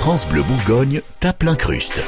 France Bleu Bourgogne tape l'incruste.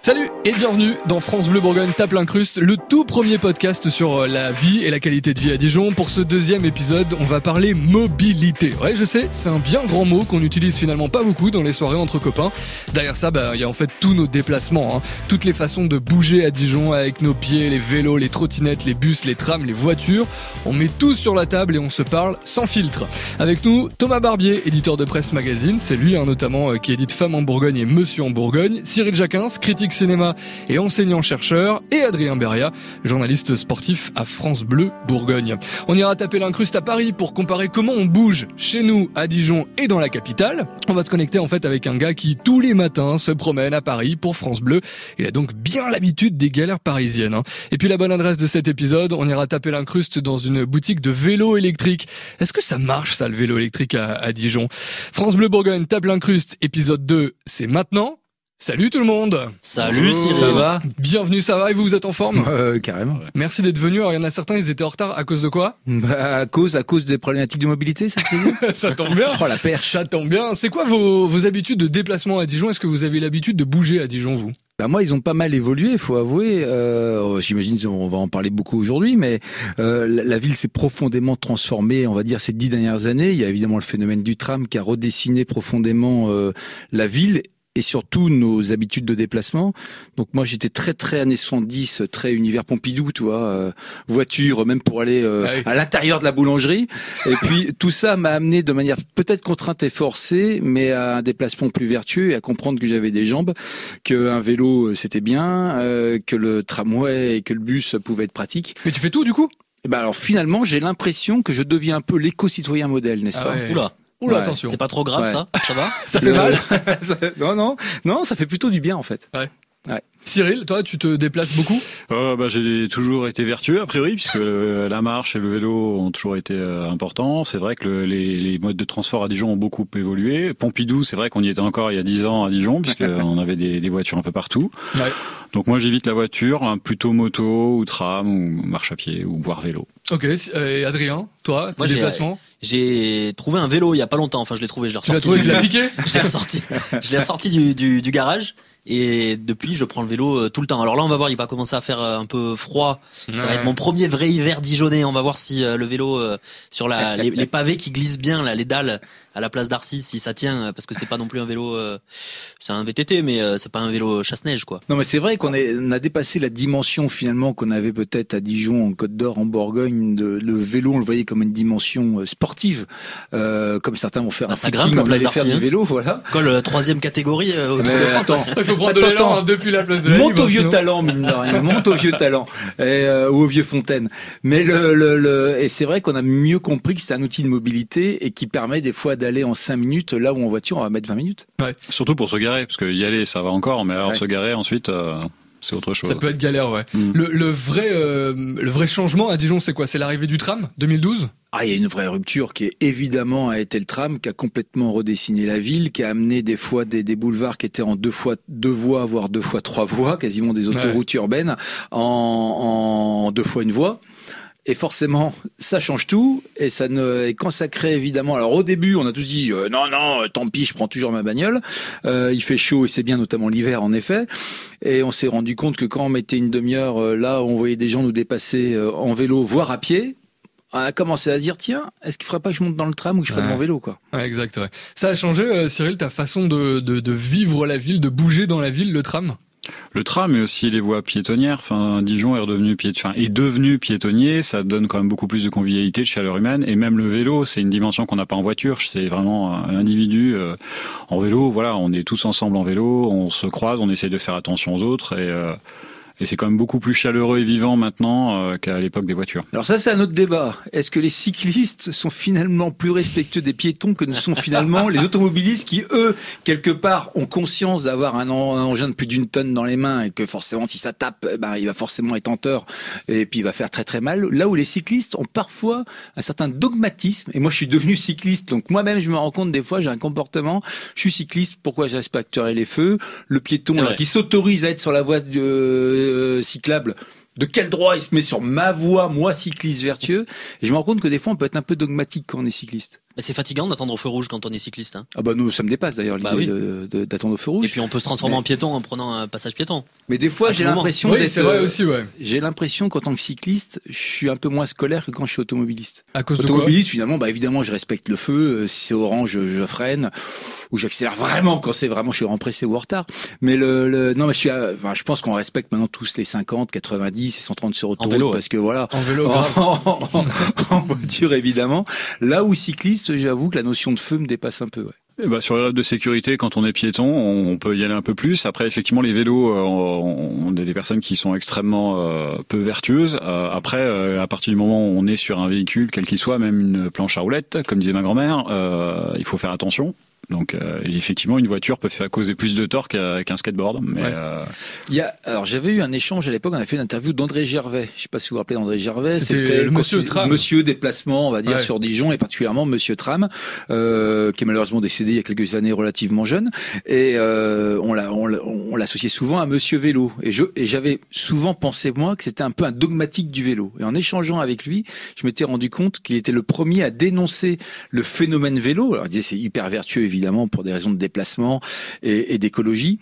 Salut et bienvenue dans France Bleu Bourgogne tape l'incruste, le tout premier podcast sur euh, la vie et la qualité de vie à Dijon. Pour ce deuxième épisode, on va parler mobilité. Ouais, je sais, c'est un bien grand mot qu'on utilise finalement pas beaucoup dans les soirées entre copains. Derrière ça, bah, il y a en fait tous nos déplacements, hein. toutes les façons de bouger à Dijon avec nos pieds, les vélos, les trottinettes, les bus, les trams, les voitures. On met tout sur la table et on se parle sans filtre. Avec nous, Thomas Barbier, éditeur de presse magazine, c'est lui hein, notamment euh, qui édite Femme en Bourgogne et Monsieur en Bourgogne. Cyril Jacquins, critique cinéma et enseignant-chercheur, et Adrien Beria, journaliste sportif à France Bleu Bourgogne. On ira taper l'incruste à Paris pour comparer comment on bouge chez nous, à Dijon et dans la capitale. On va se connecter en fait avec un gars qui tous les matins se promène à Paris pour France Bleu. Il a donc bien l'habitude des galères parisiennes. hein. Et puis la bonne adresse de cet épisode, on ira taper l'incruste dans une boutique de vélo électrique. Est-ce que ça marche ça le vélo électrique à, à Dijon? France Bleu Bourgogne tape l'incruste, épisode 2, c'est maintenant. Salut tout le monde Salut Cyril. Ça va Bienvenue, ça va et vous, vous êtes en forme euh, Carrément. Merci d'être venu. Alors, il y en a certains, ils étaient en retard à cause de quoi Bah, à cause, à cause des problématiques de mobilité, ça Ça tombe bien. Oh la perche. Ça tombe bien. C'est quoi vos, vos habitudes de déplacement à Dijon? Est-ce que vous avez l'habitude de bouger à Dijon, vous? Bah moi, ils ont pas mal évolué, faut avouer. Euh, J'imagine on va en parler beaucoup aujourd'hui, mais euh, la, la ville s'est profondément transformée, on va dire, ces dix dernières années. Il y a évidemment le phénomène du tram qui a redessiné profondément euh, la ville et surtout nos habitudes de déplacement. Donc moi j'étais très très années 70, très univers Pompidou, tu vois, euh, voiture même pour aller euh, Ah oui. à l'intérieur de la boulangerie. Et puis tout ça m'a amené de manière peut-être contrainte et forcée, mais à un déplacement plus vertueux et à comprendre que j'avais des jambes, qu'un vélo euh, c'était bien, euh, que le tramway et que le bus pouvait être pratique. Mais tu fais tout, du coup? Et ben alors finalement j'ai l'impression que je deviens un peu l'éco-citoyen modèle, n'est-ce Ah pas? ouais. Oula, Oula, Ouais, attention. c'est pas trop grave Ouais. ça Ça va Ça fait mal. non non non, ça fait plutôt du bien en fait. Cyril, toi, tu te déplaces beaucoup? Euh, bah, j'ai toujours été vertueux a priori puisque euh, la marche et le vélo ont toujours été euh, importants. C'est vrai que le- les, les modes de transport à Dijon ont beaucoup évolué. Pompidou, c'est vrai qu'on y était encore il y a 10 ans à Dijon puisqu'on avait des, des voitures un peu partout. Ouais. Donc moi j'évite la voiture, hein, plutôt moto ou tram ou marche à pied ou voire vélo. Ok. euh, Et Adrien, toi, tes Moi, j'ai- déplacements J'ai trouvé un vélo il y a pas longtemps. Enfin, je l'ai trouvé, je l'ai Tu l'as ressorti. trouvé, tu l'as piqué Je l'ai ressorti. Je l'ai ressorti du, du, du garage et depuis je prends le vélo euh, tout le temps. Alors là, on va voir, il va commencer à faire euh, un peu froid. Ça va être mon premier vrai hiver dijonnais. On va voir si le vélo sur la les, les pavés qui glissent bien là, les dalles à la place d'Arcy, si ça tient, parce que c'est pas non plus un vélo. c'est un VTT, mais c'est pas un vélo chasse-neige quoi. Non mais c'est vrai qu'on on a dépassé la dimension finalement qu'on avait peut-être à Dijon, en Côte d'Or, en Bourgogne. De, le vélo, on le voyait comme une dimension euh, sportive, euh, comme certains vont faire Bah, un ça grimpe, la place faire du hein. vélo, voilà. Colle euh, troisième catégorie euh, au Tour Mais de France. attends, Il faut prendre de l'élan hein, depuis la place de la monte Libre, au vieux sinon- talent, mine de rien, monte au vieux talent, et, euh, ou au vieux Fontaine. Mais le, le, le- et c'est vrai qu'on a mieux compris que c'est un outil de mobilité et qui permet des fois d'aller en 5 minutes là où en voiture on va mettre 20 minutes. Surtout pour se garer parce que y aller ça va encore, mais alors Ouais. se garer ensuite euh, c'est autre chose. Ça peut être galère, ouais. Mm. Le, le vrai, euh, le vrai changement à Dijon, c'est quoi? C'est l'arrivée du tram 2012 Ah, il y a une vraie rupture qui est évidemment a été le tram, qui a complètement redessiné la ville, qui a amené des fois des, des boulevards qui étaient en deux fois deux voies, voire deux fois trois voies, quasiment des autoroutes urbaines, en, en deux fois une voie. Et forcément, ça change tout. Et ça ne, ça crée évidemment. Alors au début, on a tous dit euh, non, non, euh, tant pis, je prends toujours ma bagnole. Euh, il fait chaud et c'est bien, notamment l'hiver, en effet. Et on s'est rendu compte que quand on mettait une demi-heure là, on voyait des gens nous dépasser en vélo, voire à pied. On a commencé à se dire tiens, est-ce qu'il faudrait pas que je monte dans le tram ou que je prenne Ouais. mon vélo quoi? Ouais, exact, ouais. Ça a changé, euh, Cyril, ta façon de, de, de vivre la ville, de bouger dans la ville, le tram? Le tram et aussi les voies piétonnières. Enfin, Dijon est redevenu devenu piétonnier. Ça donne quand même beaucoup plus de convivialité, de chaleur humaine. Et même le vélo, c'est une dimension qu'on n'a pas en voiture. C'est vraiment un individu euh, en vélo. Voilà, on est tous ensemble en vélo. On se croise, on essaie de faire attention aux autres. Et, euh, et c'est quand même beaucoup plus chaleureux et vivant maintenant euh, qu'à l'époque des voitures. Alors ça, c'est un autre débat. Est-ce que les cyclistes sont finalement plus respectueux des piétons que ne sont finalement les automobilistes qui, eux, quelque part, ont conscience d'avoir un, en- un engin de plus d'une tonne dans les mains et que forcément, si ça tape, eh ben, il va forcément être en tort et puis il va faire très très mal. Là où les cyclistes ont parfois un certain dogmatisme, et moi je suis devenu cycliste, donc moi-même je me rends compte des fois, j'ai un comportement, je suis cycliste, pourquoi je respecterai les feux? Le piéton alors, qui s'autorise à être sur la voie euh, cyclable, de quel droit il se met sur ma voie, moi cycliste vertueux? Je me rends compte que des fois on peut être un peu dogmatique quand on est cycliste. Bah, c'est fatigant d'attendre au feu rouge quand on est cycliste. Hein. Ah bah nous, ça me dépasse d'ailleurs l'idée Bah oui. de- de- d'attendre au feu rouge. Et puis on peut se transformer Mais- en piéton en prenant un passage piéton. Mais des fois, j'ai l'impression Oui, c'est vrai euh, aussi, ouais. J'ai l'impression qu'en tant que cycliste, je suis un peu moins scolaire que quand je suis automobiliste. À cause de quoi Automobiliste, finalement, bah évidemment, je respecte le feu. euh, Si c'est orange, je, je freine ou j'accélère vraiment quand c'est vraiment je suis vraiment pressé ou en retard. Mais le, le non, mais je suis, à- enfin, je pense qu'on respecte maintenant tous les 50, 90 et 130 sur autoroute vélo, parce que voilà. En vélo, grave. En, en- en voiture évidemment. Là où cycliste, j'avoue que la notion de feu me dépasse un peu. Eh ben, sur les règles de sécurité, quand on est piéton, on, peut y aller un peu plus. Après, effectivement, les vélos, euh, on, a des personnes qui sont extrêmement euh, peu vertueuses. Euh, après, à partir du moment où on est sur un véhicule, quel qu'il soit, même une planche à roulettes, comme disait ma grand-mère, il faut faire attention. Donc, euh, effectivement, une voiture peut faire causer plus de tort qu'un qu'un skateboard. Mais Ouais. euh, Il y a, alors j'avais eu un échange à l'époque, on a fait une interview d'André Gervais. Je sais pas si vous vous rappelez d'André Gervais. C'était le monsieur Tram. Monsieur déplacement, on va dire, Ouais. sur Dijon et particulièrement Monsieur Tram, euh, qui est malheureusement décédé il y a quelques années relativement jeune. Et euh, on l'a, on l'a- on l'associait souvent à Monsieur Vélo. Et je, et j'avais souvent pensé moi que c'était un peu un dogmatique du vélo. Et en échangeant avec lui, je m'étais rendu compte qu'il était le premier à dénoncer le phénomène vélo. Alors il disait c'est hyper vertueux évidemment pour des raisons de déplacement et, et d'écologie.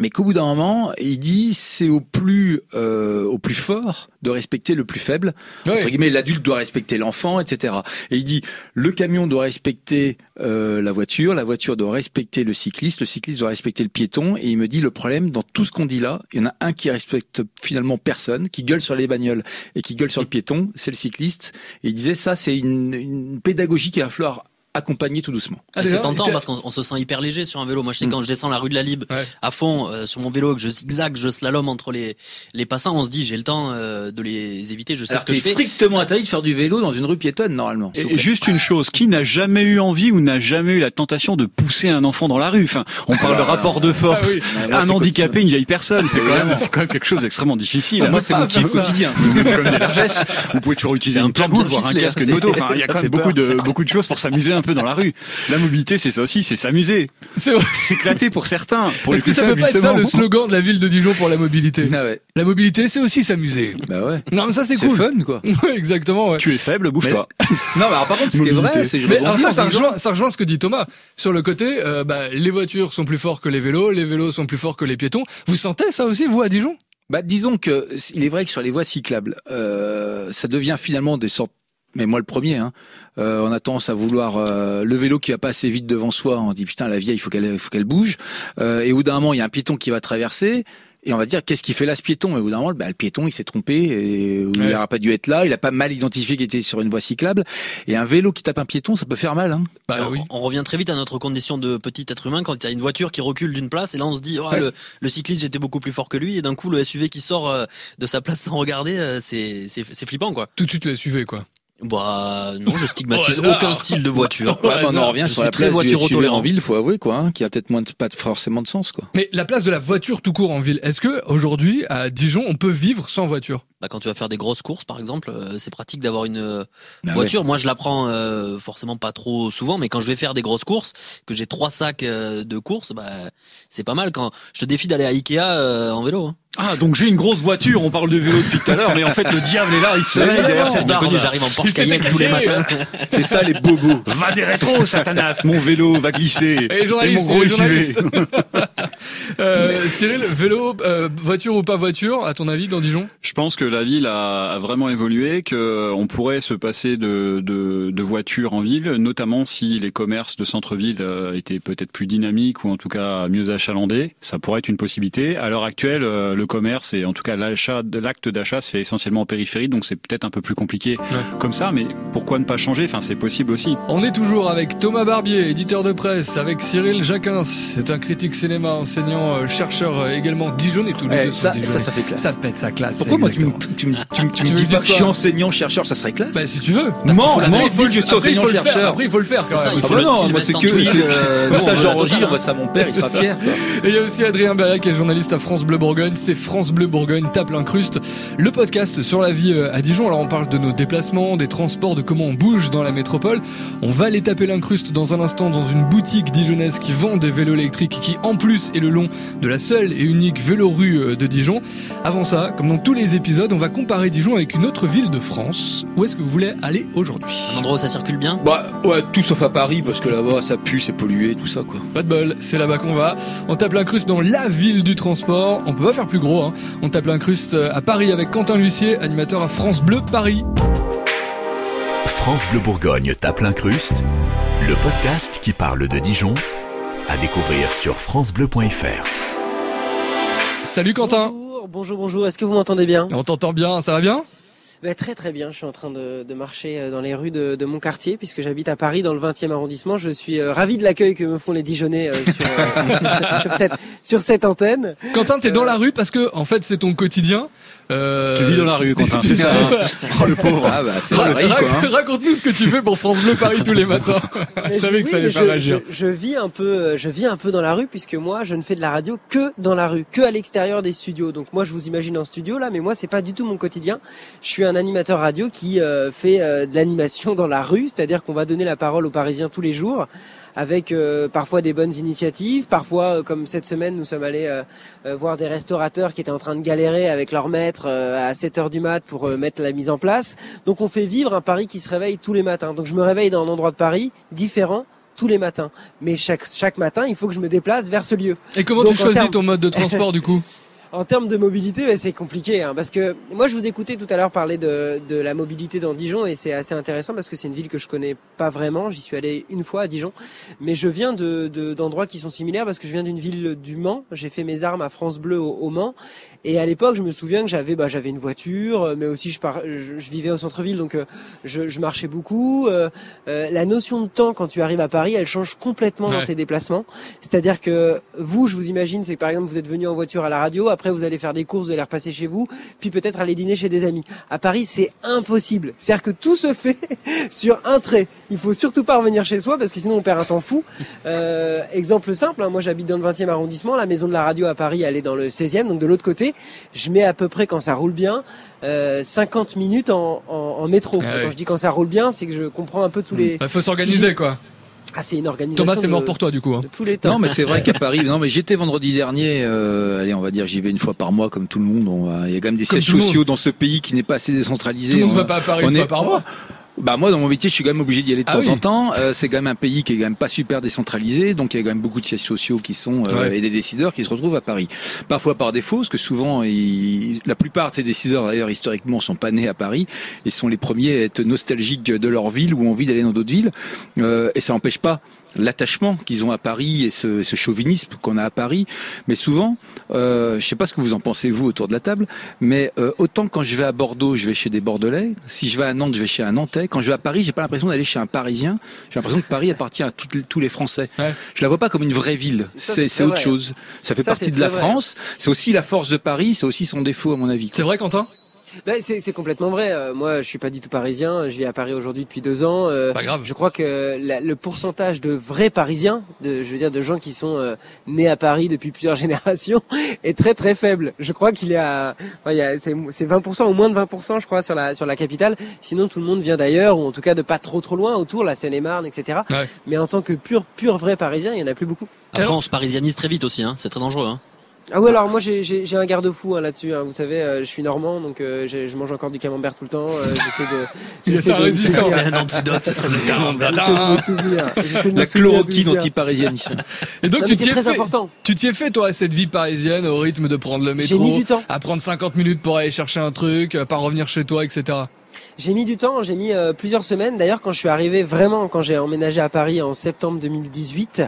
Mais qu'au bout d'un moment, il dit c'est au plus euh, au plus fort de respecter le plus faible. Ouais. Entre guillemets, l'adulte doit respecter l'enfant, etc. Et il dit le camion doit respecter euh, la voiture, la voiture doit respecter le cycliste, le cycliste doit respecter le piéton. Et il me dit le problème dans tout ce qu'on dit là, il y en a un qui respecte finalement personne, qui gueule sur les bagnoles et qui gueule sur le piéton, c'est le cycliste. Et il disait ça, c'est une, une pédagogie qu'il va falloir accompagner tout doucement. Allez, c'est tentant parce qu'on on se sent hyper léger sur un vélo. Moi, je sais Mm. quand je descends la rue de la Libre Ouais. à fond euh, sur mon vélo, que je zigzag, je slalom entre les les passants, on se dit j'ai le temps euh, de les éviter. Je sais Alors ce que je fais. strictement interdit de faire du vélo dans une rue piétonne normalement. Et juste une chose, qui n'a jamais eu envie ou n'a jamais eu la tentation de pousser un enfant dans la rue? Enfin, on parle de rapport de force. Ah oui. Ah, Un handicapé, une vieille personne, c'est quand même, c'est quand même quelque chose d'extrêmement difficile. Ah, moi, c'est mon ça. quotidien. comme des largesses. Vous pouvez toujours utiliser un plan voire un casque de moto. Enfin, il y a quand même beaucoup de, beaucoup de choses pour s'amuser un peu dans la rue. La mobilité, c'est ça aussi, c'est s'amuser. C'est vrai. S'éclater pour certains. Pour les Est-ce que ça peut pas être ça le slogan de la ville de Dijon pour la mobilité Ah ouais. La mobilité, c'est aussi s'amuser. Bah ouais. Non, mais ça, c'est C'est cool. fun quoi. Ouais, exactement, ouais. Tu es faible, bouge-toi. Non, mais alors par contre, ce qui est vrai, c'est que je Mais alors ça, ça rejoint, ça rejoint ce que dit Thomas. Sur le côté, euh, bah, les voitures sont plus forts que les vélos, les vélos sont plus forts que les piétons. Vous sentez ça aussi, vous, à Dijon? Bah, disons que il est vrai que sur les voies cyclables, euh, ça devient finalement des sortes. Mais moi le premier, hein, euh, on a tendance à vouloir euh, le vélo qui va pas assez vite devant soi. On dit putain la vieille, il faut qu'elle, faut qu'elle bouge. Euh, et au bout d'un moment, il y a un piéton qui va traverser. Et on va dire qu'est-ce qu'il fait là ce piéton? Et au bout d'un moment, bah, le piéton il s'est trompé et ou il n'aurait pas dû être là. Il a pas mal identifié qu'il était sur une voie cyclable. Et un vélo qui tape un piéton, ça peut faire mal. Hein. Bah Alors, oui. On revient très vite à notre condition de petit être humain quand il y a une voiture qui recule d'une place et là on se dit oh, Ouais. le, le cycliste j'étais beaucoup plus fort que lui et d'un coup le SUV qui sort euh, de sa place sans regarder euh, c'est flippant quoi. Tout de suite, les SUV, quoi. Bah non je stigmatise aucun style de voiture. Ouais, Ouais, bah, on en revient je sur suis la très place du voiture SUV tolérant. en ville, faut avouer quoi, hein, qui a peut-être moins de, pas forcément de sens quoi. Mais la place de la voiture tout court en ville, est-ce que aujourd'hui, à Dijon, on peut vivre sans voiture? Bah, quand tu vas faire des grosses courses par exemple euh, c'est pratique d'avoir une euh, Bah voiture. Moi je la prends euh, forcément pas trop souvent mais quand je vais faire des grosses courses que j'ai trois sacs euh, de courses bah c'est pas mal quand je te défie d'aller à Ikea euh, en vélo. Hein. Ah, donc j'ai une grosse voiture, on parle de vélo depuis tout à l'heure, mais en fait le diable est là, il se réveille derrière C'est bien connu j'arrive en Porsche Cayenne tous les matins. C'est ça les bobos. Va des rétros, Satanas, mon vélo va glisser. Et les journalistes, mon gros et euh, Cyril, vélo, euh, voiture ou pas voiture, à ton avis, dans Dijon? Je pense que la ville a, vraiment évolué, que on pourrait se passer de, de, de voitures en ville, notamment si les commerces de centre-ville euh, étaient peut-être plus dynamiques ou en tout cas mieux achalandés. Ça pourrait être une possibilité. À l'heure actuelle, euh, le commerce et en tout cas l'achat de l'acte d'achat se fait essentiellement en périphérie, donc c'est peut-être un peu plus compliqué comme ça. Mais pourquoi ne pas changer? Enfin, c'est possible aussi. On est toujours avec Thomas Barbier, éditeur de presse, avec Cyril Jacquin, c'est un critique cinéma, enseignant, euh, chercheur euh, également dijonnais, tous les Eh, deux ça, ça, ça fait classe. Ça pète sa classe. Pourquoi moi tu tu me, tu me, tu me Tu veux dis que pas je que je suis enseignant chercheur, ça serait classe? Bah si tu veux. Parce faut après, mens, il faut que tu es après, il faut le faire. enseignant-chercheur. Après il faut le faire. C'est ça, il Ah faut bah le non, style moi c'est que euh, ça j'enregistre, total, on voit ça mon père, il C'est sera ça. fier. Et il y a aussi Adrien Berriac qui est journaliste à France Bleu Bourgogne, c'est France Bleu Bourgogne tape l'incruste, le podcast sur la vie euh, à Dijon. Alors on parle de nos déplacements, des transports, de comment on bouge dans la métropole. On va aller taper l'incruste dans un instant dans une boutique dijonnaise qui vend des vélos électriques qui en plus est le long de la seule et unique vélorue euh, de Dijon. Avant ça, comme dans tous les épisodes, on va comparer Dijon avec une autre ville de France. Où est-ce que vous voulez aller aujourd'hui? Un endroit où ça circule bien? Bah ouais, tout sauf à Paris parce que là-bas ça pue, c'est pollué, tout ça quoi. Pas de bol, c'est là-bas qu'on va. On tape l'incruste dans la ville du transport. On peut pas faire plus gros, hein. On tape l'incruste à Paris avec Quentin Lucier, animateur à France Bleu Paris. France Bleu Bourgogne tape l'incruste, le podcast qui parle de Dijon, à découvrir sur francebleu.fr. Salut Quentin Bonjour, bonjour, bonjour. Est-ce que vous m'entendez bien? On t'entend bien, ça va bien? Bah, Très très bien. Je suis en train de, de marcher euh, dans les rues de, de, mon quartier puisque j'habite à Paris dans le 20e arrondissement. Je suis euh, ravi de l'accueil que me font les Dijonnais euh, sur, euh, sur, cette, sur cette antenne. Quentin, t'es dans la rue parce que en fait c'est ton quotidien. Euh... Tu vis dans la rue, Quentin, c'est ça. Hein oh, le pauvre. Ah bah, c'est rac hein. Raconte-nous ce que tu fais pour France Bleu Paris tous les matins. je savais oui, que ça allait je, pas réagir. Je, je, vis un peu, je vis un peu dans la rue puisque moi, je ne fais de la radio que dans la rue, que à l'extérieur des studios. Donc moi, je vous imagine en studio là, mais moi, c'est pas du tout mon quotidien. Je suis un animateur radio qui euh, fait euh, de l'animation dans la rue, c'est-à-dire qu'on va donner la parole aux Parisiens tous les jours avec euh, parfois des bonnes initiatives, parfois euh, comme cette semaine nous sommes allés euh, voir des restaurateurs qui étaient en train de galérer avec leur maître à 7 heures du mat pour mettre la mise en place. Donc on fait vivre un Paris qui se réveille tous les matins. Donc je me réveille dans un endroit de Paris différent tous les matins. Mais chaque chaque matin, il faut que je me déplace vers ce lieu. Et comment Donc, tu choisis ton mode de transport du coup? En termes de mobilité, bah, c'est compliqué, hein, parce que moi je vous écoutais tout à l'heure parler de, de la mobilité dans Dijon et c'est assez intéressant parce que c'est une ville que je connais pas vraiment. J'y suis allé une fois à Dijon, mais je viens de de- d'endroits qui sont similaires parce que je viens d'une ville du Mans. J'ai fait mes armes à France Bleu au, au Mans et à l'époque je me souviens que j'avais bah, j'avais une voiture, mais aussi je, par, je, je vivais au centre-ville donc euh, je, je marchais beaucoup. Euh, euh, la notion de temps quand tu arrives à Paris, elle change complètement Ouais. dans tes déplacements. C'est-à-dire que vous, je vous imagine, c'est que par exemple vous êtes venu en voiture à la radio, après vous allez faire des courses, vous allez repasser chez vous, puis peut-être aller dîner chez des amis. À Paris, c'est impossible. C'est-à-dire que tout se fait sur un trait. Il faut surtout pas revenir chez soi parce que sinon on perd un temps fou. Euh, exemple simple, hein, moi j'habite dans le 20e arrondissement, la maison de la radio à Paris, elle est dans le 16e, donc de l'autre côté. Je mets à peu près quand ça roule bien euh, 50 minutes en, en, en métro. Ah quand je dis quand ça roule bien, c'est que je comprends un peu tous les. Il faut s'organiser quoi. Ah, c'est une organisation. Thomas, c'est mort pour toi du coup. hein. de tous les temps. Non, mais c'est vrai qu'à Paris, non, mais j'étais vendredi dernier. Euh, allez, on va dire, j'y vais une fois par mois, comme tout le monde. On va- Il y a quand même des Comme sièges sociaux dans ce pays qui n'est pas assez décentralisé. Tout le monde On- va pas à Paris on une est- fois par mois. Bah moi dans mon métier je suis quand même obligé d'y aller de Ah temps oui. en temps. Euh, c'est quand même un pays qui est quand même pas super décentralisé, donc il y a quand même beaucoup de sièges sociaux qui sont euh, Ouais. et des décideurs qui se retrouvent à Paris. Parfois par défaut, parce que souvent ils- la plupart de ces décideurs d'ailleurs historiquement sont pas nés à Paris et sont les premiers à être nostalgiques de leur ville ou envie d'aller dans d'autres villes. Euh, et ça n'empêche pas l'attachement qu'ils ont à Paris et ce, ce chauvinisme qu'on a à Paris. Mais souvent, euh, je sais pas ce que vous en pensez vous autour de la table, mais euh, autant quand je vais à Bordeaux, je vais chez des Bordelais. Si je vais à Nantes, je vais chez un Nantais. Quand je vais à Paris, j'ai pas l'impression d'aller chez un Parisien. J'ai l'impression que Paris appartient à toutes les- tous les Français. Ouais. Je la vois pas comme une vraie ville. C'est autre vrai. chose. Ça fait Ça, partie de la vrai. France. C'est aussi la force de Paris. C'est aussi son défaut à mon avis. C'est vrai Quentin? Ben, c'est c'est complètement vrai. Euh, moi, je suis pas du tout parisien. Je vis à Paris aujourd'hui depuis deux ans. Euh, Pas grave. je crois que la- le pourcentage de vrais Parisiens, de, je veux dire de gens qui sont euh, nés à Paris depuis plusieurs générations, est très très faible. Je crois qu'il est à, enfin, il y a- c'est c'est 20% ou moins de 20%, je crois, sur la sur la capitale. Sinon, tout le monde vient d'ailleurs, ou en tout cas de pas trop trop loin autour, la Seine-et-Marne, etc. Ouais. Mais en tant que pur pur vrai Parisien, il y en a plus beaucoup. Après, on se parisianise très vite aussi, hein. c'est très dangereux. Hein. Ah ouais, alors moi j'ai j'ai j'ai un garde-fou hein, là-dessus. Hein. Vous savez, euh, je suis normand, donc euh, j'ai- je mange encore du camembert tout le temps. euh, j'essaie de. J'essaie. C'est un antidote. le camembert. J'essaie de me souvenir. J'essaie de me La chloroquine anti-parisianisme. Et donc Non, tu t'y es fait. important. Tu t'y es fait toi à cette vie parisienne au rythme de prendre le métro, mis du temps. à prendre 50 minutes pour aller chercher un truc, à pas revenir chez toi, etc. J'ai mis du temps, j'ai mis euh, plusieurs semaines. D'ailleurs, quand je suis arrivé vraiment, quand j'ai emménagé à Paris en septembre 2018,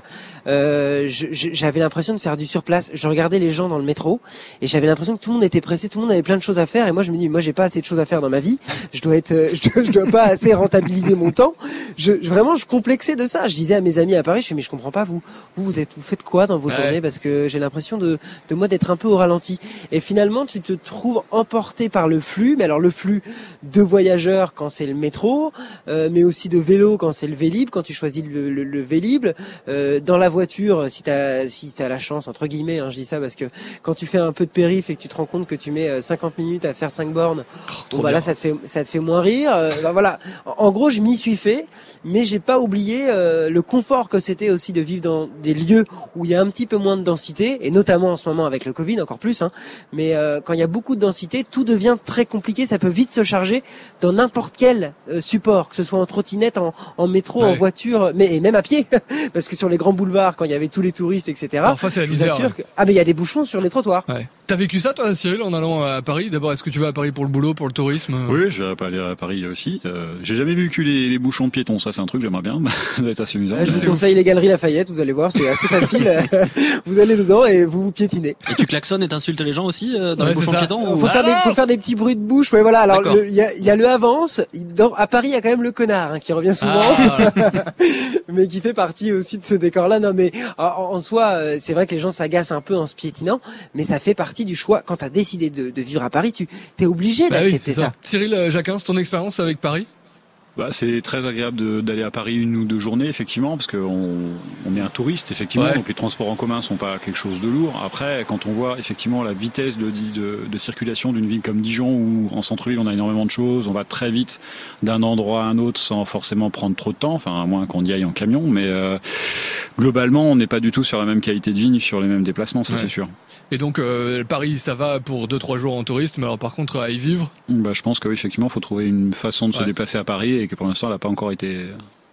euh, j'avais l'impression de faire du surplace. Je regardais les gens dans le métro et j'avais l'impression que tout le monde était pressé, tout le monde avait plein de choses à faire. Et moi, je me dis, moi, j'ai pas assez de choses à faire dans ma vie. Je dois être, euh, je dois, je dois pas assez rentabiliser mon temps. Je, je- vraiment, je complexais de ça. Je disais à mes amis à Paris, je fais, mais je comprends pas vous. Vous, vous êtes, vous faites quoi dans vos Ouais. journées? Parce que j'ai l'impression de, de moi d'être un peu au ralenti. Et finalement, tu te trouves emporté par le flux. Mais alors, le flux de voyageurs quand c'est le métro, euh, mais aussi de vélo quand c'est le Vélib, quand tu choisis le, le, le Vélib. Euh, dans la voiture, si t'as si t'as la chance entre guillemets, hein, je dis ça parce que quand tu fais un peu de périph et que tu te rends compte que tu mets 50 minutes à faire 5 bornes, bon, bah là ça te fait ça te fait moins rire. bah, voilà. En, en gros, je m'y suis fait, mais j'ai pas oublié le confort que c'était aussi de vivre dans des lieux où il y a un petit peu moins de densité, et notamment en ce moment avec le Covid encore plus. Hein, mais euh, quand il y a beaucoup de densité, tout devient très compliqué. Ça peut vite se charger dans n'importe quel euh, support, que ce soit en trottinette, en, en métro, en voiture, mais et même à pied, parce que sur les grands boulevards, quand il y avait tous les touristes, etc. Parfois c'est la misère. Que... Ah mais il y a des bouchons sur les trottoirs. Ouais. T'as vécu ça toi, Cyril, en allant à Paris? D'abord, est-ce que tu vas à Paris pour le boulot, pour le tourisme? Oui, je vais aller à Paris aussi. Euh, J'ai jamais vécu les, les bouchons de piétons. Ça, c'est un truc j'aimerais bien. ça va être assez amusant. je vous conseille les galeries Lafayette. Vous allez voir, c'est assez facile. vous allez dedans et vous vous piétinez. Et tu klaxonnes et t'insultes les gens aussi euh, dans ouais, les bouchons piétons faut, faire des, faut faire des petits bruits de bouche. Ouais, voilà. Alors il y a, y a, le avance. Dans, à Paris, il y a quand même le connard hein, qui revient souvent, ah, mais qui fait partie aussi de ce décor-là. Non, mais en, en soi, euh, c'est vrai que les gens s'agacent un peu en se piétinant, mais ça fait partie du choix. Quand t'as décidé de, de, vivre à Paris, tu t'es obligé bah d'accepter oui, ça. ça. Cyril euh, Jacquin, ton expérience avec Paris? Bah, c'est très agréable d'aller à Paris une ou deux journées, effectivement, parce qu'on on est un touriste, effectivement, Ouais. donc les transports en commun sont pas quelque chose de lourd. Après, quand on voit effectivement la vitesse de, de, de circulation d'une ville comme Dijon, où en centre-ville on a énormément de choses, on va très vite d'un endroit à un autre sans forcément prendre trop de temps, enfin à moins qu'on y aille en camion, mais euh, globalement on n'est pas du tout sur la même qualité de vie ni sur les mêmes déplacements, ça Ouais. c'est sûr. Et donc euh, Paris, ça va pour 2-3 jours en tourisme. Alors par contre, à y vivre, Bah, je pense qu'effectivement il faut trouver une façon de se déplacer à Paris et que pour l'instant elle n'a pas encore été...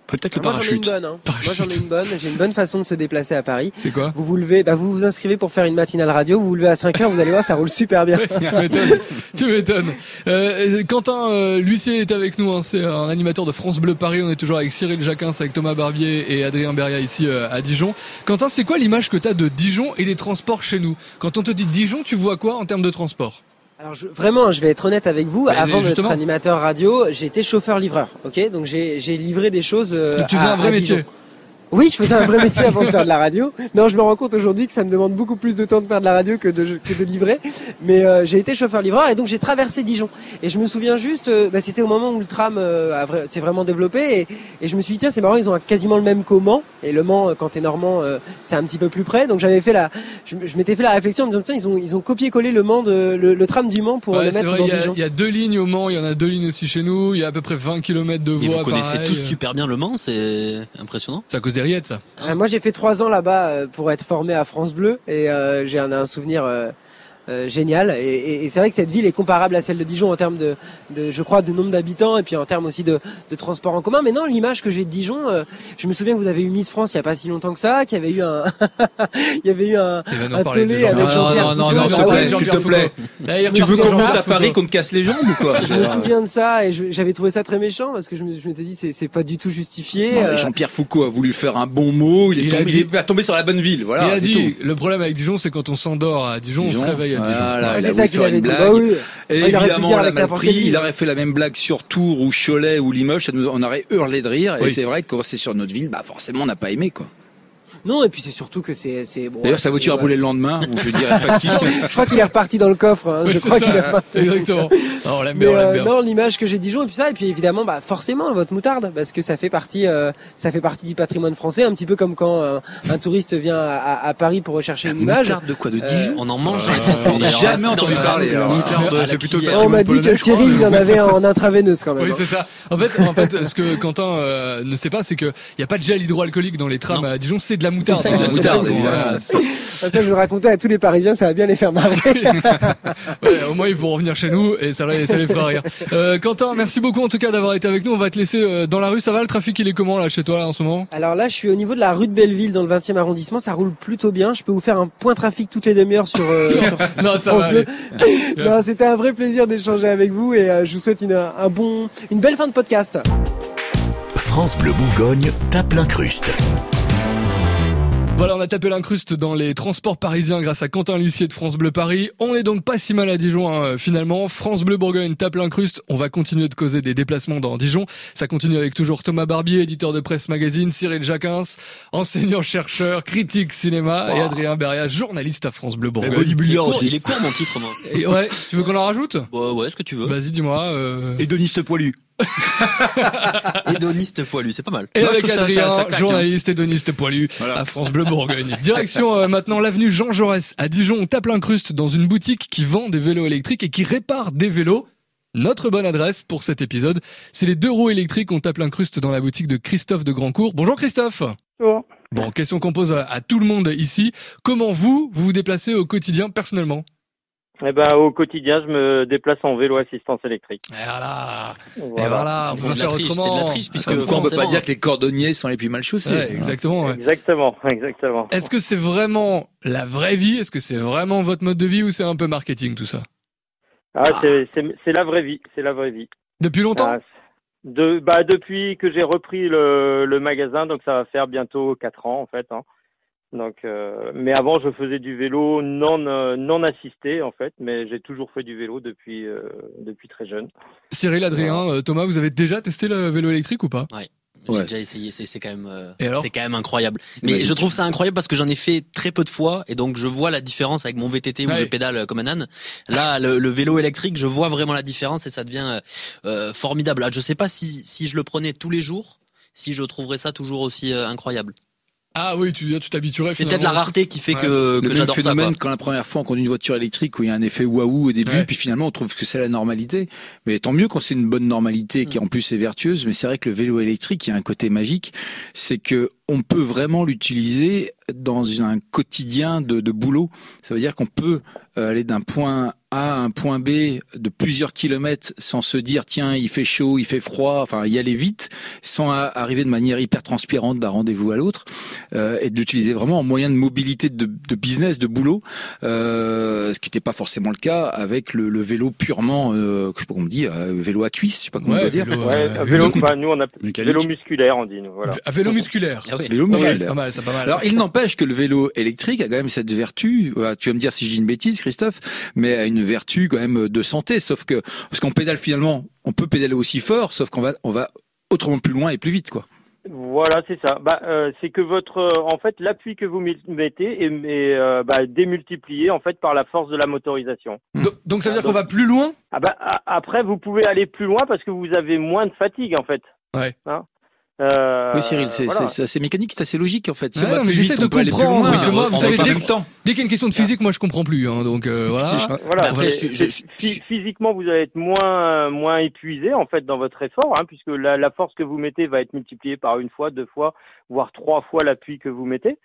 Peut-être le Moi j'en ai une parachute. bonne. Hein. Moi j'en ai Parachute. une bonne. J'ai une bonne façon de se déplacer à Paris. c'est quoi Vous vous levez, bah vous vous inscrivez pour faire une matinale radio. Vous vous levez à 5 heures, vous allez voir, ça roule super bien. tu m'étonnes. tu m'étonnes. Euh, Quentin euh, l'huissier est avec nous. Hein, c'est un animateur de France Bleu Paris. On est toujours avec Cyril Jacquin, avec Thomas Barbier et Adrien Beria ici euh, à Dijon. Quentin, c'est quoi l'image que tu as de Dijon et des transports chez nous? Quand on te dit Dijon, tu vois quoi en termes de transport? Alors je, vraiment, je vais être honnête avec vous. Bah, Avant d'être animateur radio, j'ai été chauffeur-livreur. Ok, donc j'ai livré des choses. euh, Tu faisais à- un vrai métier. Oui, je faisais un vrai métier avant de faire de la radio. Non, je me rends compte aujourd'hui que ça me demande beaucoup plus de temps de faire de la radio que de, que de livrer. Mais euh, j'ai été chauffeur-livreur et donc j'ai traversé Dijon. Et je me souviens juste, euh, bah, c'était au moment où le tram euh, s'est vraiment développé. Et, et je me suis dit, tiens, c'est marrant, ils ont quasiment le même Mans. Et le Mans, euh, quand t'es normand, euh, c'est un petit peu plus près. Donc j'avais fait la, je, je m'étais fait la réflexion en me disant, tiens, ils ont, ils ont copié-collé le Mans de, le, le tram du Mans pour Ouais, le mettre vrai, dans il y, a, Dijon. il y a deux lignes au Mans, il y en a deux lignes aussi chez nous. Il y a à peu près 20 km de Et voies. vous connaissez pareil. tous super bien Le Mans, c'est impressionnant. C'est à cause des rillettes, ça. Euh, moi, j'ai fait trois ans là-bas euh, pour être formé à France Bleu et euh, j'ai un, un souvenir euh, euh, génial. Et, et- et c'est vrai que cette ville est comparable à celle de Dijon en termes de, de je crois, de nombre d'habitants et puis en termes aussi de, de transport en commun. Mais non, l'image que j'ai de Dijon, euh, je me souviens que vous avez eu Miss France il y a pas si longtemps que ça, qu'il y avait eu un, il y avait eu un, un tollé Jean-Pierre avec Non, Jean-Pierre non, non, non, s'il te ouais, plaît, Tu veux qu'on monte à Paris, qu'on te casse les jambes ou quoi Je me souviens de ça et j'avais trouvé ça très méchant parce que je me- je m'étais dit c'est c'est pas du tout justifié. Euh, Jean-Pierre Foucault a voulu faire un bon mot, il est tombé, sur la bonne ville, voilà. il a dit, tout. le problème avec Dijon, c'est quand on s'endort à Dijon, on se réveille. Voilà, ouais, il a voulu faire une blague. Bah oui. Et évidemment, on l'a mal pris. Il aurait fait la même blague sur Tours ou Cholet ou Limoges, ça nous, on aurait hurlé de rire. Et c'est vrai que quand c'est sur notre ville, bah forcément, on n'a pas aimé quoi. Non et puis c'est surtout que c'est c'est bon. D'ailleurs, sa voiture a ouais. brûlé le lendemain, ou je dirais factice. Je crois qu'il est reparti dans le coffre. hein. Oui, je crois ça. qu'il est reparti. Exactement. Ah, on l'aime Mais bien, on l'aime euh, bien. non, l'image que j'ai de Dijon et puis ça et puis évidemment bah forcément votre moutarde parce que ça fait partie euh, ça fait partie du patrimoine français un petit peu comme quand euh, un touriste vient à, Paris pour rechercher une image. Moutarde de quoi De Euh, Dijon On en mange dans les transports. jamais entendu parler, Moutarde, plutôt. Et on m'a dit que Cyril il en avait en intraveineuse quand même. Oui, hein. c'est ça. En fait, en fait, ce que Quentin euh, ne sait pas, c'est que il y a pas de gel hydroalcoolique dans les trams Non. à Dijon, c'est de la moutarde. C'est la ça. moutarde, évidemment. je le racontais à tous les Parisiens, ça va bien les faire marrer. ouais, au moins ils pourront revenir chez nous et ça, ça les fera rire. Euh, Quentin, merci beaucoup en tout cas d'avoir été avec nous. On va te laisser euh, dans la rue. Ça va, le trafic il est comment là chez toi là, en ce moment? Alors là, je suis au niveau de la rue de Belleville dans le 20e arrondissement, ça roule plutôt bien. Je peux vous faire un point trafic toutes les demi-heures sur, euh, sur Non, ça France va. Bleu. Non, c'était un vrai plaisir d'échanger avec vous et euh, je vous souhaite une, un bon, une belle fin de podcast. France Bleu Bourgogne tape l'incruste. Voilà, on a tapé l'incruste dans les transports parisiens grâce à Quentin Lucier de France Bleu Paris. On est donc pas si mal à Dijon hein, finalement. France Bleu Bourgogne tape l'incruste. On va continuer de causer des déplacements dans Dijon. Ça continue avec toujours Thomas Barbier, éditeur de presse magazine, Cyril Jacquins, enseignant-chercheur, critique cinéma, et Adrien Beria, journaliste à France Bleu Bourgogne. Il est, court, il est court mon titre, moi. Et ouais, tu veux qu'on en rajoute? Bah, Ouais, ce que tu veux. Vas-y, dis-moi. Euh... Hédoniste poilu. hédoniste poilu, c'est pas mal. Et avec Adrien, ça, ça, ça journaliste hédoniste poilu voilà. à France Bleu Bourgogne. Direction euh, maintenant l'avenue Jean Jaurès à Dijon. On tape l'incruste dans une boutique qui vend des vélos électriques et qui répare des vélos. Notre bonne adresse pour cet épisode, c'est les deux roues électriques. On tape l'incruste dans la boutique de Christophe de Grandcourt. Bonjour Christophe. Bonjour. Bon, question qu'on pose à, à tout le monde ici. Comment vous, vous vous déplacez au quotidien personnellement? Eh ben, au quotidien, je me déplace en vélo assistance électrique. Et voilà. voilà. Et voilà. On peut faire autrement. C'est de la triche puisque Comme quoi, on peut pas dire que les cordonniers sont les plus mal chaussés. Ouais, exactement. Ouais. Exactement, exactement. Est-ce que c'est vraiment la vraie vie? Est-ce que c'est vraiment votre mode de vie ou c'est un peu marketing tout ça? Ah, ah. c'est la vraie vie. C'est la vraie vie. Depuis longtemps? Ah, de, bah, depuis que j'ai repris le, le, magasin, donc ça va faire bientôt 4 ans en fait. Hein. Donc, euh, mais avant, je faisais du vélo non euh, non assisté en fait, mais j'ai toujours fait du vélo depuis euh, depuis très jeune. Cyril, Adrien, euh, Thomas, vous avez déjà testé le vélo électrique ou pas? Ouais. J'ai ouais. déjà essayé, c'est quand même, c'est quand même incroyable. Mais, je trouve ça incroyable parce que j'en ai fait très peu de fois et donc je vois la différence avec mon VTT où je pédale comme un âne. Là, le, le, vélo électrique, je vois vraiment la différence et ça devient euh, formidable. je sais pas si si je le prenais tous les jours, si je trouverais ça toujours aussi incroyable. Ah oui, tu tu t'habituerais. C'est peut-être la rareté qui fait ouais. que, que j'adore ça. phénomène quand la première fois on conduit une voiture électrique où il y a un effet waouh au début, ouais. puis finalement on trouve que c'est la normalité. Mais tant mieux quand c'est une bonne normalité qui en plus est vertueuse. Mais c'est vrai que le vélo électrique, il y a un côté magique, c'est que on peut vraiment l'utiliser dans un quotidien de, de boulot. Ça veut dire qu'on peut aller d'un point à un point B de plusieurs kilomètres sans se dire tiens il fait chaud, il fait froid, enfin y aller vite, sans arriver de manière hyper transpirante d'un rendez-vous à l'autre, euh, et d'utiliser vraiment en moyen de mobilité de, de business, de boulot, euh, ce qui n'était pas forcément le cas avec le, le vélo purement, euh, je sais pas comment on dit, euh, vélo à cuisse, je sais pas comment ouais, on peut vélo, dire. Ouais, vélo, vélo bah, nous on a vélo musculaire on dit nous. Voilà. À vélo musculaire. Ah ouais. Vélo musculaire. Pas mal, c'est pas mal. Alors il n'empêche que le vélo électrique a quand même cette vertu. Tu vas me dire si j'ai une bêtise, Christophe, mais a une vertu quand même de santé. Sauf que parce qu'on pédale finalement, on peut pédaler aussi fort, sauf qu'on va on va autrement plus loin et plus vite, quoi. Voilà, c'est ça. Bah, euh, c'est que votre, euh, en fait, l'appui que vous mettez est, est euh, bah, démultiplié en fait par la force de la motorisation. Donc, donc ça veut dire qu'on va plus loin? Ah bah après, vous pouvez aller plus loin parce que vous avez moins de fatigue en fait. Ouais. Hein? Euh, oui, Cyril, c'est voilà. mécanique, c'est assez logique en fait. Ouais, non, mais j'essaie de comprendre. Loin, oui, moi, vous savez, dès, dès qu'il y a une question de physique, moi je comprends plus. Hein, donc euh, voilà. voilà Après, je, je, je, physiquement, vous allez être moins moins épuisé en fait dans votre effort, hein, puisque la, la, force que vous mettez va être multipliée par une fois, deux fois, voire trois fois l'appui que vous mettez.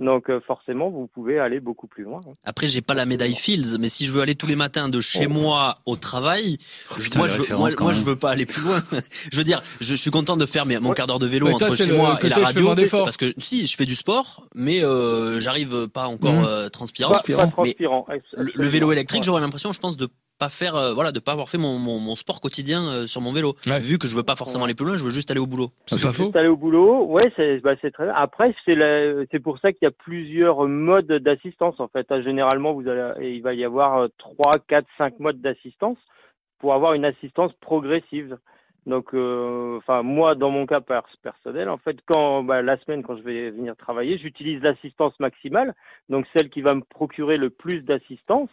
Donc euh, forcément, vous pouvez aller beaucoup plus loin. Après, j'ai pas la médaille Fields, mais si je veux aller tous les matins de chez oh. moi au travail, oh, putain, moi, je, moi, moi je veux pas aller plus loin. je veux dire, je, suis content de faire mon quart d'heure de vélo entre chez moi et la radio, parce que si je fais du sport, mais euh, j'arrive pas encore mmh. euh, transpirant. Pas, pas transpirant. Le, le, vélo électrique, j'aurais l'impression, je pense, de pas faire euh, voilà de pas avoir fait mon, mon, mon sport quotidien euh, sur mon vélo. Ouais. vu que je veux pas forcément aller plus loin je veux juste aller au boulot. C'est pas faux. juste aller au boulot. Ouais c'est bah, c'est très bien. Après c'est c'est pour ça qu'il y a plusieurs modes d'assistance en fait. Généralement vous allez il va y avoir 3 4 5 modes d'assistance pour avoir une assistance progressive. Donc, euh, enfin moi, dans mon cas personnel, en fait, quand bah, la semaine, quand je vais venir travailler, j'utilise l'assistance maximale, donc celle qui va me procurer le plus d'assistance.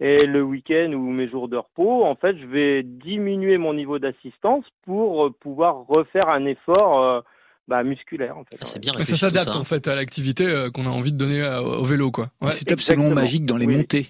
Et le week-end ou mes jours de repos, en fait, je vais diminuer mon niveau d'assistance pour pouvoir refaire un effort euh, bah, musculaire. En fait. Ah, c'est bien. ça s'adapte en fait à l'activité euh, qu'on a envie de donner à, au vélo, quoi. Ouais. C'est absolument magique dans les oui. montées.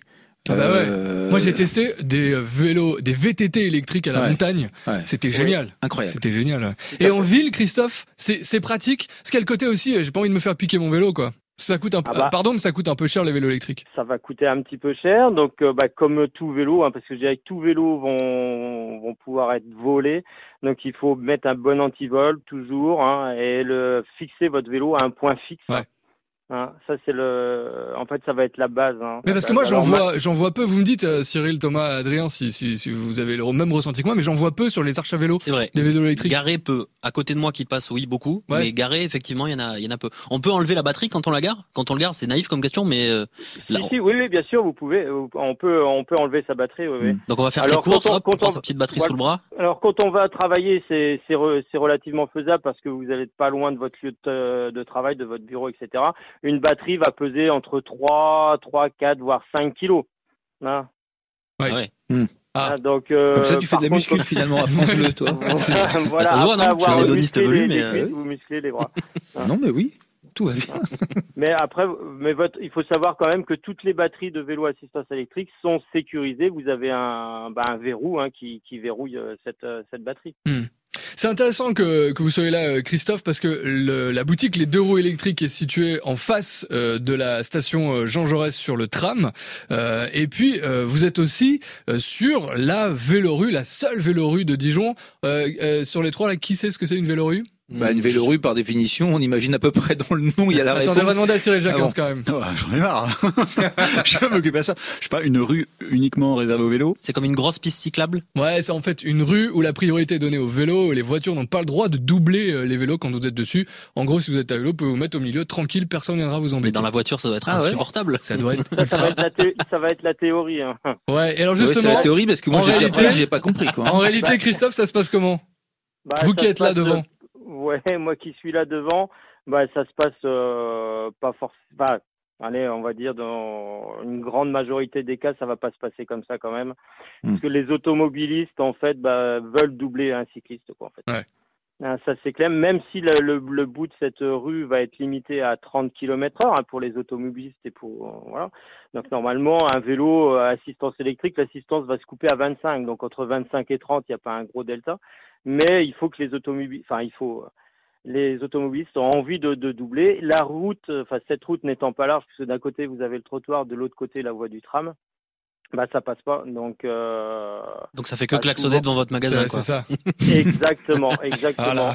Ah bah ouais. Euh... Moi j'ai testé des vélos, des VTT électriques à la ouais. montagne. Ouais. C'était génial. Incroyable. C'était génial. Et en ville, Christophe, c'est pratique. Ce qu'il y a le côté aussi, j'ai pas envie de me faire piquer mon vélo, quoi. Ça coûte un peu, ah bah, pardon, mais ça coûte un peu cher les vélos électriques. Ça va coûter un petit peu cher, donc euh, bah, comme tout vélo, hein, parce que je dirais que tout vélo vont, vont pouvoir être volés, donc il faut mettre un bon antivol toujours hein, et le fixer votre vélo à un point fixe. Ouais. Hein, ça c'est le, en fait, ça va être la base. Hein. Mais parce que moi j'en vois, j'en vois peu. Vous me dites, euh, Cyril, Thomas, Adrien, si, si, si vous avez le même ressenti que moi, mais j'en vois peu sur les arches à vélo. C'est vrai. Des vélos électriques. Garé peu. À côté de moi qui passe, oui, beaucoup. Mais garé, effectivement, il y en a, il y en a peu. On peut enlever la batterie quand on la gare? Quand on le gare, c'est naïf comme question, mais euh, là, oui, oui, bien sûr, vous pouvez. On peut, on peut enlever sa batterie. Oui, mm. Donc on va faire ses courses, hop, on, sa petite batterie sous le bras. Alors quand on va travailler, c'est c'est relativement faisable parce que vous n'êtes pas loin de votre lieu de, de travail, de votre bureau, etc. Une batterie va peser entre 3, 3, 4, voire 5 kilos. Hein ouais. ouais. Hmm. Ah. ah. donc, euh, Comme ça, tu fais de la muscu finalement à France Bleu, toi. voilà, ça se voit, non Je suis un hédoniste velu, mais. Euh... Vous musclez les bras. non, mais oui. Tout va bien. mais après, mais votre, il faut savoir quand même que toutes les batteries de vélo assistance électrique sont sécurisées. Vous avez un, bah, un verrou hein, qui, qui verrouille euh, cette, euh, cette batterie. Hmm. C'est intéressant que, que vous soyez là, euh, Christophe, parce que le, la boutique Les Deux Roues Électriques est située en face euh, de la station Jean Jaurès sur le tram. Euh, et puis, vous êtes aussi sur la vélorue, la seule vélorue de Dijon. sur les trois, là, qui sait ce que c'est une vélorue? Bah, une vélorue, par définition, on imagine à peu près dans le nom, il y a la réponse. Attendez, on va demander à Cyril Jacques ah quand même. J'en ai marre. je vais m'occuper de ça. Je sais pas, une rue uniquement réservée aux vélos. C'est comme une grosse piste cyclable? Ouais, c'est en fait une rue où la priorité est donnée aux vélos. Les voitures n'ont pas le droit de doubler euh, les vélos quand vous êtes dessus. En gros, si vous êtes à vélo, vous pouvez vous mettre au milieu, tranquille, personne viendra vous embêter. Mais dans la voiture, ça doit être ah insupportable. Ça doit être ça, va être la ça va être la théorie. Hein. Ouais, et alors justement. c'est la théorie parce que moi, j'ai j'ai pas compris, quoi. En réalité, Christophe, ça se passe comment? Bah, vous qui êtes là devant. Ouais, moi qui suis là devant, bah ça se passe euh, pas forcément. allez, on va dire dans une grande majorité des cas, ça va pas se passer comme ça quand même, hmm. parce que les automobilistes en fait bah, veulent doubler un cycliste quoi en fait. Ouais. Ah, ça c'est clair, même si le, le, bout de cette rue va être limité à 30 km/h hein, pour les automobilistes et pour euh, voilà. Donc normalement un vélo à euh, assistance électrique, l'assistance va se couper à 25, donc entre 25 et 30, il n'y a pas un gros delta mais il faut que les automobilistes, enfin il faut, les automobilistes ont envie de, de doubler. La route, enfin cette route n'étant pas large, puisque d'un côté vous avez le trottoir, de l'autre côté la voie du tram, bah ça passe pas donc euh, donc ça fait que bah, klaxonner devant votre magasin c'est ça. Exactement exactement.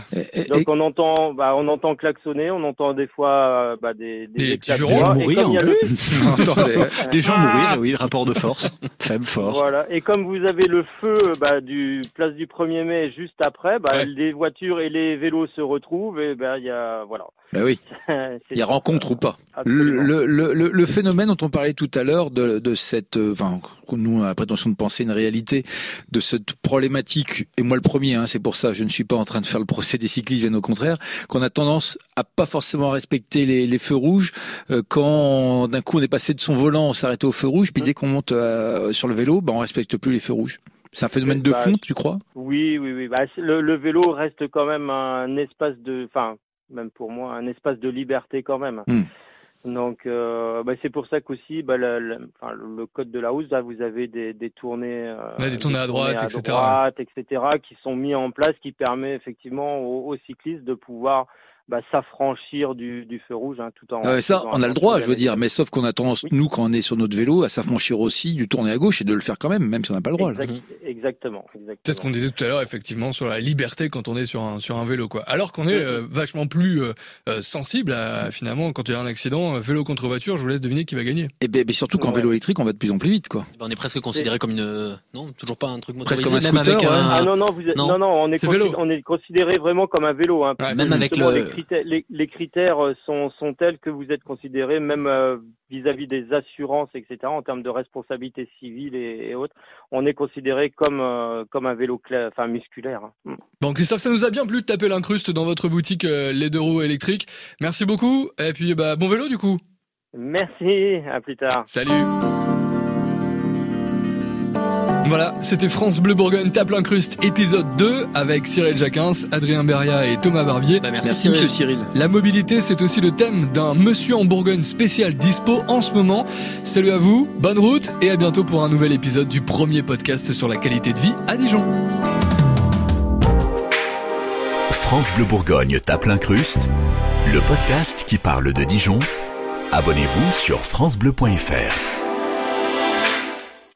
Donc on entend bah on entend klaxonner on entend des fois euh, bah, des des, des gens mourir des, gens mourir oui rapport de force. Faible fort voilà. Et comme vous avez le feu bah du place du 1er mai juste après bah les voitures et les vélos se retrouvent et bah il y a voilà. Ben oui. Il y a rencontre ou pas. Le, le, le, le, phénomène dont on parlait tout à l'heure de, de cette, euh, enfin, nous on a la prétention de penser une réalité de cette problématique, et moi le premier, hein, c'est pour ça, je ne suis pas en train de faire le procès des cyclistes, bien au contraire, qu'on a tendance à pas forcément respecter les, les feux rouges euh, quand d'un coup on est passé de son volant, on s'arrête au feu rouge, puis dès qu'on monte euh, sur le vélo, ben on respecte plus les feux rouges. C'est un phénomène de bah, fond, tu crois? Oui, oui, oui. Bah, le, le, vélo reste quand même un espace de, enfin, même pour moi, un espace de liberté quand même. Hmm. Donc, euh, bah, c'est pour ça qu'aussi, bah, le, enfin, le, code de la hausse, là, vous avez des, des tournées, euh, des tournées à droite, etc. droite, etc., qui sont mis en place, qui permet effectivement aux cyclistes de pouvoir bah, s'affranchir du, du, feu rouge, hein, tout en. Ah ça, on a le droit, je veux dire, mais sauf qu'on a tendance, nous, quand on est sur notre vélo, à s'affranchir aussi du tourner à gauche et de le faire quand même, même si on n'a pas le droit. Exactement, exactement. C'est ce qu'on disait tout à l'heure, effectivement, sur la liberté quand on est sur un sur un vélo, quoi. Alors qu'on est euh, vachement plus euh, euh, sensible à finalement quand il y a un accident, vélo contre voiture, je vous laisse deviner qui va gagner. Et ben, surtout qu'en vélo électrique, on va de plus en plus vite, quoi. Ben, on est presque considéré comme une, non, toujours pas un truc motorisé, presque comme un scooter, même avec un... Ah non non, vous êtes... non, non on est, on est considéré vraiment comme un vélo, hein. même avec le... les, les critères euh, sont, sont tels que vous êtes considéré, même euh, vis-à-vis des assurances, etc., en termes de responsabilité civile et, autres, on est considéré comme, euh, comme un vélo enfin, musculaire. Hein. Mm. Bon, Christophe, ça nous a bien plu de taper l'incruste dans votre boutique Les Deux Roues électriques. Merci beaucoup, et puis bah, bon vélo du coup. Merci, à plus tard. Salut. Voilà, c'était France Bleu Bourgogne Tape l'incruste épisode 2 avec Cyril Jacquins, Adrien Beria et Thomas Barbier. Bah, merci, monsieur Cyril. La mobilité, c'est aussi le thème d'un Monsieur en Bourgogne spécial dispo en ce moment. Salut à vous, bonne route et à bientôt pour un nouvel épisode du premier podcast sur la qualité de vie à Dijon. France Bleu Bourgogne Tape l'incruste, le podcast qui parle de Dijon. Abonnez-vous sur francebleu.fr.